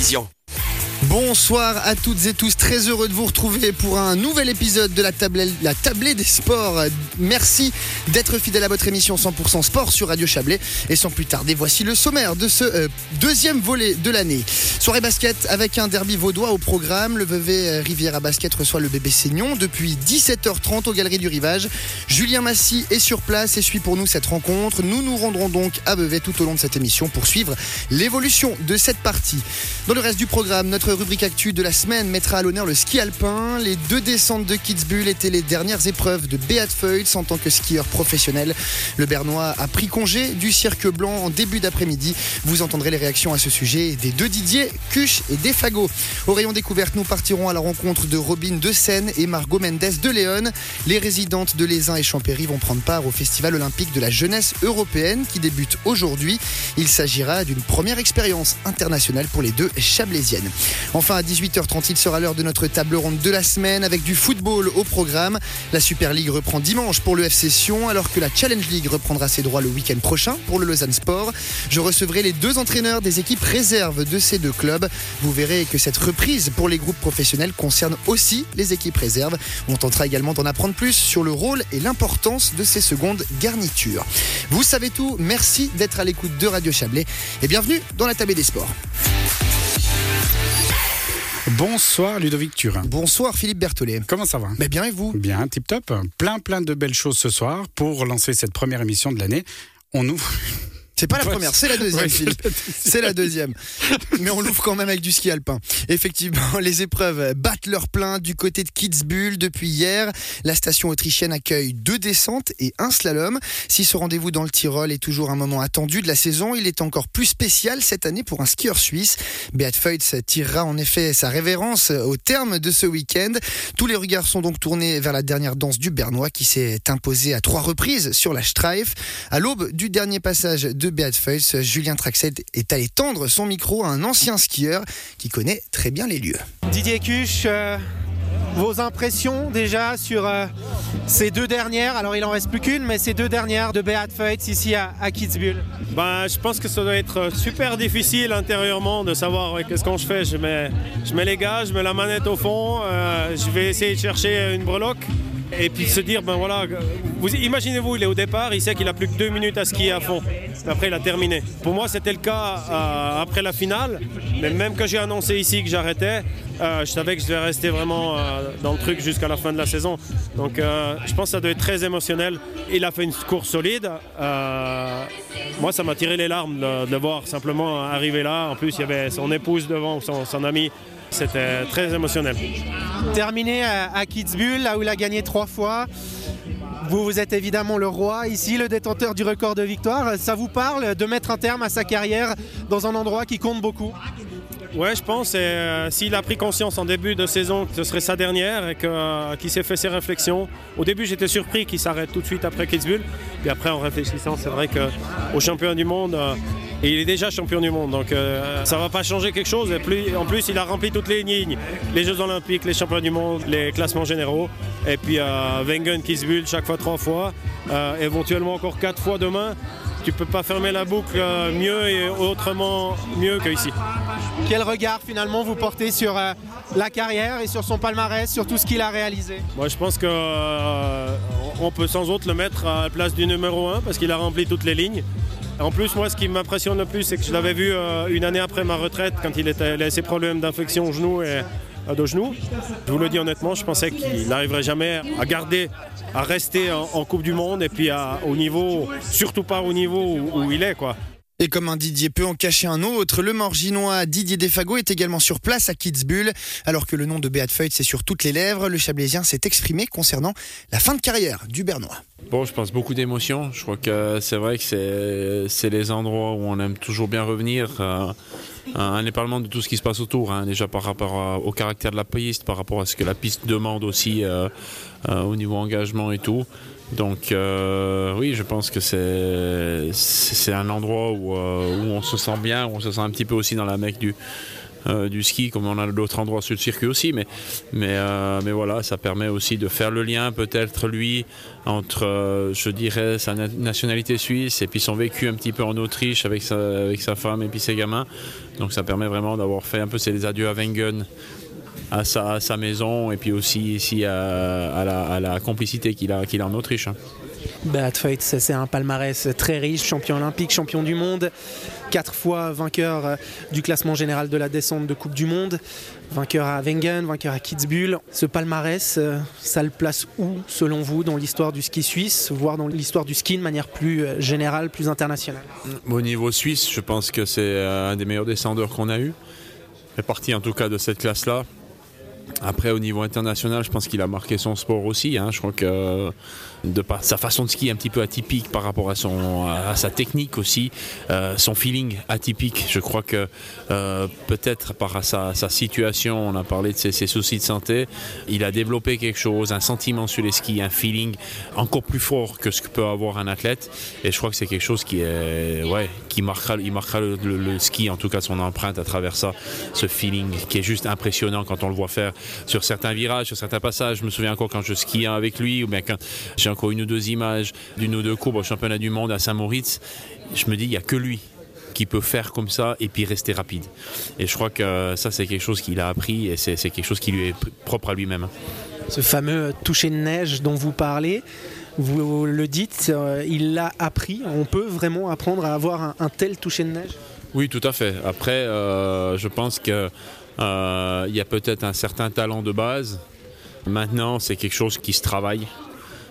vision. Bonsoir à toutes et tous, très heureux de vous retrouver pour un nouvel épisode de la tablée, des sports. Merci d'être fidèle à votre émission 100% sport sur Radio Chablais. Et sans plus tarder, voici le sommaire de ce euh, deuxième volet de l'année. Soirée basket avec un derby vaudois au programme. Le Vevey Riviera Basket reçoit le bébé Seignon depuis 17h30 aux Galeries du Rivage. Julien Massy est sur place et suit pour nous cette rencontre. Nous nous rendrons donc à Vevey tout au long de cette émission pour suivre l'évolution de cette partie. Dans le reste du programme, notre rubrique actu de la semaine mettra à l'honneur le ski alpin. Les deux descentes de Kitzbühel étaient les dernières épreuves de Beat Feutz en tant que skieur professionnel. Le Bernois a pris congé du cirque blanc en début d'après-midi. Vous entendrez les réactions à ce sujet des deux Didier, Cuche et Defago. Au rayon découverte, nous partirons à la rencontre de Robin de Seine et Margot Mendes de Léon. Les résidentes de Lézin et Champéry vont prendre part au Festival olympique de la jeunesse européenne qui débute aujourd'hui. Il s'agira d'une première expérience internationale pour les deux chablaisiennes. Enfin, à 18h30, il sera l'heure de notre table ronde de la semaine avec du football au programme. La Super League reprend dimanche pour le FC Sion, alors que la Challenge League reprendra ses droits le week-end prochain pour le Lausanne Sport. Je recevrai les deux entraîneurs des équipes réserves de ces deux clubs. Vous verrez que cette reprise pour les groupes professionnels concerne aussi les équipes réserves. On tentera également d'en apprendre plus sur le rôle et l'importance de ces secondes garnitures. Vous savez tout, merci d'être à l'écoute de Radio Chablais et bienvenue dans la table des sports. Bonsoir Ludovic Turin. Bonsoir Philippe Berthollet. Comment ça va? Mais bien et vous? Bien, tip top. Plein plein de belles choses ce soir pour lancer cette première émission de l'année. On ouvre c'est pas la Ouais, première, c'est la deuxième, ouais, Philippe. C'est la deuxième. Mais on l'ouvre quand même avec du ski alpin. Effectivement, les épreuves battent leur plein du côté de Kitzbühel depuis hier. La station autrichienne accueille deux descentes et un slalom. Si ce rendez-vous dans le Tyrol est toujours un moment attendu de la saison, il est encore plus spécial cette année pour un skieur suisse. Beat Feutz tirera en effet sa révérence au terme de ce week-end. Tous les regards sont donc tournés vers la dernière danse du Bernois qui s'est imposé à trois reprises sur la Streif. À l'aube du dernier passage de Beat Feutz, Julien Traxet est allé tendre son micro à un ancien skieur qui connaît très bien les lieux. Didier Cuche, euh, vos impressions déjà sur euh, ces deux dernières, alors il en reste plus qu'une, mais ces deux dernières de Beat Feutz ici à, à Kitzbühel. Ben, je pense que ça doit être super difficile intérieurement de savoir ouais, qu'est-ce qu'on je fais. Je mets, je mets les gars, je mets la manette au fond, euh, je vais essayer de chercher une breloque. Et puis se dire, ben voilà, vous, imaginez-vous, il est au départ, il sait qu'il a plus que deux minutes à skier à fond. Après, il a terminé. Pour moi, c'était le cas euh, après la finale. Mais même que j'ai annoncé ici que j'arrêtais, euh, je savais que je devais rester vraiment euh, dans le truc jusqu'à la fin de la saison. Donc, je pense que ça doit être très émotionnel. Il a fait une course solide. Moi, ça m'a tiré les larmes de, voir simplement arriver là. En plus, il y avait son épouse devant, son, son ami. C'était très émotionnel. Terminé à, Kitzbühel, là où il a gagné trois fois. Vous, vous êtes évidemment le roi ici, le détenteur du record de victoire. Ça vous parle de mettre un terme à sa carrière dans un endroit qui compte beaucoup? Ouais, je pense. euh, S'il a pris conscience en début de saison que ce serait sa dernière et euh, qu'il s'est fait ses réflexions. Au début, j'étais surpris qu'il s'arrête tout de suite après Kitzbühel. Puis après, en réfléchissant, c'est vrai qu'au champion du monde, euh, et il est déjà champion du monde, donc euh, ça va pas changer quelque chose. Et plus- en plus, il a rempli toutes les lignes les Jeux Olympiques, les champions du monde, les classements généraux. Et puis euh, Wengen, Kitzbühel, chaque fois trois fois. Euh, éventuellement encore quatre fois demain. Tu peux pas fermer la boucle euh, mieux et autrement mieux qu'ici. Quel regard finalement vous portez sur euh, la carrière et sur son palmarès, sur tout ce qu'il a réalisé? Moi, je pense qu'on peut sans autre le mettre à la place du numéro 1 parce qu'il a rempli toutes les lignes. En plus, moi, ce qui m'impressionne le plus, c'est que je l'avais vu euh, une année après ma retraite, quand il, était, avait ses problèmes d'infection au genou et euh, de genou. Je vous le dis honnêtement, je pensais qu'il n'arriverait jamais à garder, à rester en, Coupe du Monde et puis au niveau, surtout pas au niveau où, il est. Et comme un Didier peut en cacher un autre, le morginois Didier Defago est également sur place à Kitzbühel. Alors que le nom de Beat Feutz est sur toutes les lèvres, le Chablaisien s'est exprimé concernant la fin de carrière du Bernois. Bon, je pense beaucoup d'émotions. Je crois que c'est vrai que c'est, c'est les endroits où on aime toujours bien revenir, euh, euh, indépendamment de tout ce qui se passe autour. hein. déjà par rapport au caractère de la piste, par rapport à ce que la piste demande aussi euh, euh, au niveau engagement et tout. Donc euh, oui, je pense que c'est, un endroit où, euh, où on se sent bien, où on se sent un petit peu aussi dans la mecque du, euh, ski, comme on a d'autres endroits sur le circuit aussi. Mais, mais, voilà, ça permet aussi de faire le lien, peut-être lui, entre, je dirais, sa na- nationalité suisse et puis son vécu un petit peu en Autriche avec sa, avec sa femme et puis ses gamins. Donc ça permet vraiment d'avoir fait un peu ses adieux à Wengen. À sa, à sa maison et puis aussi ici à, à la, à la complicité qu'il a, qu'il a en Autriche. hein. Feut, ça, c'est un palmarès très riche, champion olympique, champion du monde, quatre fois vainqueur euh, du classement général de la descente de Coupe du Monde, vainqueur à Wengen, vainqueur à Kitzbühel. Ce palmarès, euh, ça le place où, selon vous, dans l'histoire du ski suisse, voire dans l'histoire du ski de manière plus euh, générale, plus internationale? Au niveau suisse, je pense que c'est un des meilleurs descendeurs qu'on a eu. Il fait partie en tout cas de cette classe-là. Après, au niveau international, je pense qu'il a marqué son sport aussi. hein. Je crois que euh, de sa façon de skier un petit peu atypique par rapport à, son, à sa technique aussi, euh, son feeling atypique, je crois que euh, peut-être par sa, sa situation, on a parlé de ses, ses soucis de santé, il a développé quelque chose, un sentiment sur les skis, un feeling encore plus fort que ce que peut avoir un athlète. Et je crois que c'est quelque chose qui est, ouais, qui marquera, il marquera le, le- ski, en tout cas son empreinte à travers ça, ce feeling qui est juste impressionnant quand on le voit faire sur certains virages, sur certains passages. Je me souviens encore quand je skiais avec lui, ou bien quand j'ai encore une ou deux images d'une ou deux courbes au championnat du monde à Saint-Moritz. Je me dis, il n'y a que lui qui peut faire comme ça et puis rester rapide. Et je crois que ça, c'est quelque chose qu'il a appris et c'est quelque chose qui lui est pr- propre à lui-même. Ce fameux toucher de neige dont vous parlez, vous le dites, euh, il l'a appris. On peut vraiment apprendre à avoir un, tel toucher de neige? Oui, tout à fait. Après, euh, je pense que euh, y a peut-être un certain talent de base. Maintenant, c'est quelque chose qui se travaille.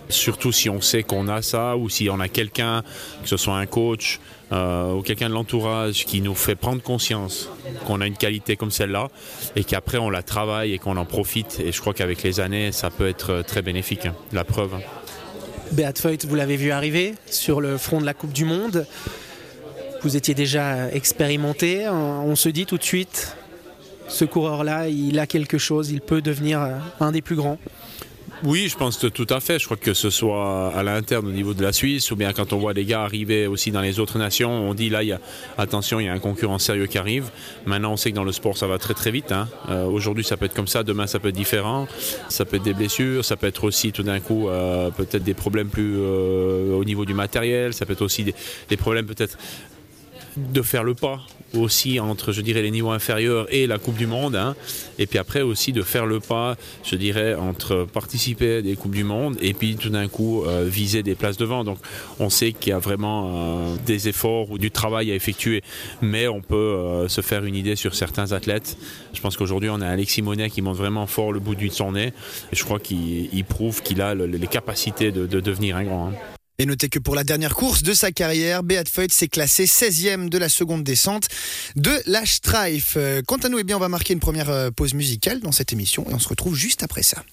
Surtout si on sait qu'on a ça ou si on a quelqu'un, que ce soit un coach ou quelqu'un de l'entourage qui nous fait prendre conscience qu'on a une qualité comme celle-là et qu'après on la travaille et qu'on en profite. Et je crois qu'avec les années, ça peut être très bénéfique. hein. La preuve. Beat Feut, vous l'avez vu arriver sur le front de la Coupe du Monde. Vous étiez déjà expérimenté. On se dit tout de suite, ce coureur-là, il a quelque chose, il peut devenir euh, un des plus grands. Oui, je pense tout à fait. Je crois que ce soit à l'interne au niveau de la Suisse ou bien quand on voit des gars arriver aussi dans les autres nations, on dit là, il y a, attention, il y a un concurrent sérieux qui arrive. Maintenant, on sait que dans le sport, ça va très très vite. hein. Euh, Aujourd'hui, ça peut être comme ça, demain, ça peut être différent. Ça peut être des blessures, ça peut être aussi tout d'un coup euh, peut-être des problèmes plus euh, au niveau du matériel, ça peut être aussi des problèmes peut-être de faire le pas aussi entre, je dirais, les niveaux inférieurs et la Coupe du Monde. hein. Et puis après aussi de faire le pas, je dirais, entre participer à des Coupes du Monde et puis tout d'un coup euh, viser des places devant. Donc on sait qu'il y a vraiment euh, des efforts ou du travail à effectuer. Mais on peut euh, se faire une idée sur certains athlètes. Je pense qu'aujourd'hui on a Alexis Monet qui monte vraiment fort le bout de son nez. Et je crois qu'il il prouve qu'il a le- les capacités de, de devenir un grand. hein. Et notez que pour la dernière course de sa carrière, Beat Feut s'est classé 16e de la seconde descente de la Streif. Euh, Quant à nous, eh bien, on va marquer une première euh, pause musicale dans cette émission et on se retrouve juste après ça.